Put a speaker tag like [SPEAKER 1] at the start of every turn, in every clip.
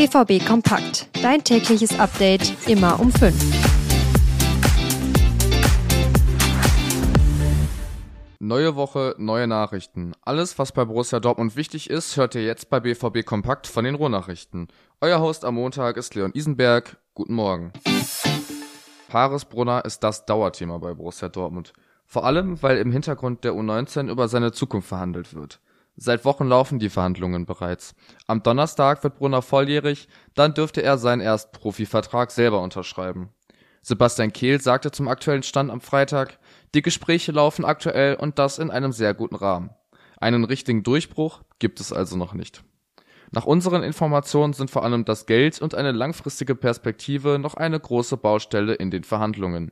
[SPEAKER 1] BVB Kompakt. Dein tägliches Update immer um 5.
[SPEAKER 2] Neue Woche, neue Nachrichten. Alles, was bei Borussia Dortmund wichtig ist, hört ihr jetzt bei BVB Kompakt von den Ruhrnachrichten. Euer Host am Montag ist Leon Isenberg. Guten Morgen. Paris Brunner ist das Dauerthema bei Borussia Dortmund. Vor allem, weil im Hintergrund der U19 über seine Zukunft verhandelt wird. Seit Wochen laufen die Verhandlungen bereits. Am Donnerstag wird Brunner volljährig, dann dürfte er seinen Erstprofivertrag selber unterschreiben. Sebastian Kehl sagte zum aktuellen Stand am Freitag, die Gespräche laufen aktuell und das in einem sehr guten Rahmen. Einen richtigen Durchbruch gibt es also noch nicht. Nach unseren Informationen sind vor allem das Geld und eine langfristige Perspektive noch eine große Baustelle in den Verhandlungen.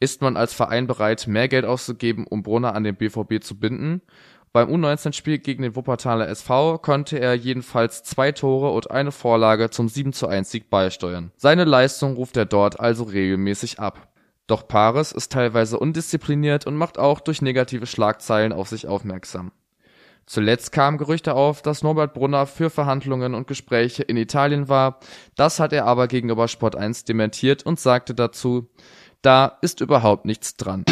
[SPEAKER 2] Ist man als Verein bereit, mehr Geld auszugeben, um Brunner an den BVB zu binden? Beim U19-Spiel gegen den Wuppertaler SV konnte er jedenfalls zwei Tore und eine Vorlage zum 7 zu 1 Sieg beisteuern. Seine Leistung ruft er dort also regelmäßig ab. Doch Paris ist teilweise undiszipliniert und macht auch durch negative Schlagzeilen auf sich aufmerksam. Zuletzt kamen Gerüchte auf, dass Norbert Brunner für Verhandlungen und Gespräche in Italien war. Das hat er aber gegenüber Sport 1 dementiert und sagte dazu, da ist überhaupt nichts dran.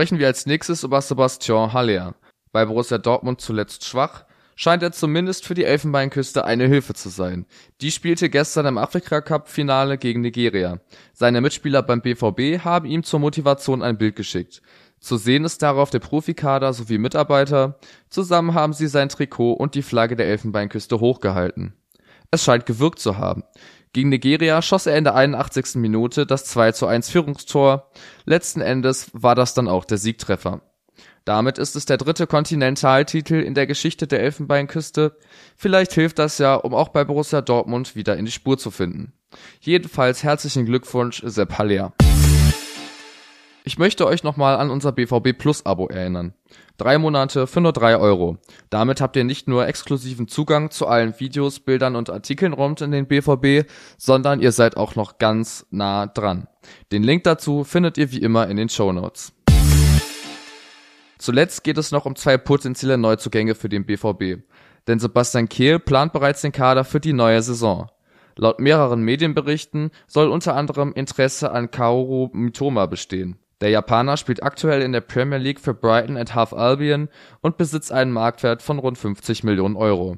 [SPEAKER 2] Sprechen wir als nächstes über Sebastian Haller. Bei Borussia Dortmund zuletzt schwach, scheint er zumindest für die Elfenbeinküste eine Hilfe zu sein. Die spielte gestern im Afrika Cup Finale gegen Nigeria. Seine Mitspieler beim BVB haben ihm zur Motivation ein Bild geschickt. Zu sehen ist darauf der Profikader sowie Mitarbeiter. Zusammen haben sie sein Trikot und die Flagge der Elfenbeinküste hochgehalten. Es scheint gewirkt zu haben. Gegen Nigeria schoss er in der 81. Minute das 2 zu 1 Führungstor. Letzten Endes war das dann auch der Siegtreffer. Damit ist es der dritte Kontinentaltitel in der Geschichte der Elfenbeinküste. Vielleicht hilft das ja, um auch bei Borussia Dortmund wieder in die Spur zu finden. Jedenfalls herzlichen Glückwunsch, Sepp Haller. Ich möchte euch nochmal an unser BVB Plus Abo erinnern. Drei Monate für nur drei Euro. Damit habt ihr nicht nur exklusiven Zugang zu allen Videos, Bildern und Artikeln rund in den BVB, sondern ihr seid auch noch ganz nah dran. Den Link dazu findet ihr wie immer in den Show Notes. Zuletzt geht es noch um zwei potenzielle Neuzugänge für den BVB. Denn Sebastian Kehl plant bereits den Kader für die neue Saison. Laut mehreren Medienberichten soll unter anderem Interesse an Kaoru Mitoma bestehen. Der Japaner spielt aktuell in der Premier League für Brighton Hove Albion und besitzt einen Marktwert von rund 50 Millionen Euro.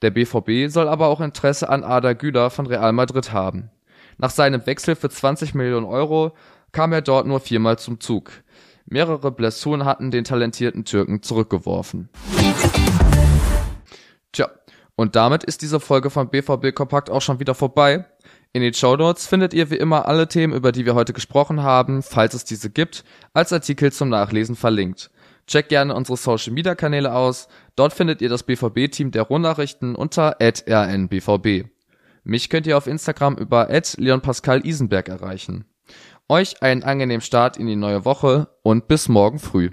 [SPEAKER 2] Der BVB soll aber auch Interesse an Arda Güler von Real Madrid haben. Nach seinem Wechsel für 20 Millionen Euro kam er dort nur viermal zum Zug. Mehrere Blessuren hatten den talentierten Türken zurückgeworfen. Tja, und damit ist diese Folge von BVB Kompakt auch schon wieder vorbei. In den Show Notes findet ihr wie immer alle Themen, über die wir heute gesprochen haben, falls es diese gibt, als Artikel zum Nachlesen verlinkt. Checkt gerne unsere Social Media Kanäle aus. Dort findet ihr das BVB-Team der Rundnachrichten unter rnbvb. Mich könnt ihr auf Instagram über @leonpascal_isenberg erreichen. Euch einen angenehmen Start in die neue Woche und bis morgen früh.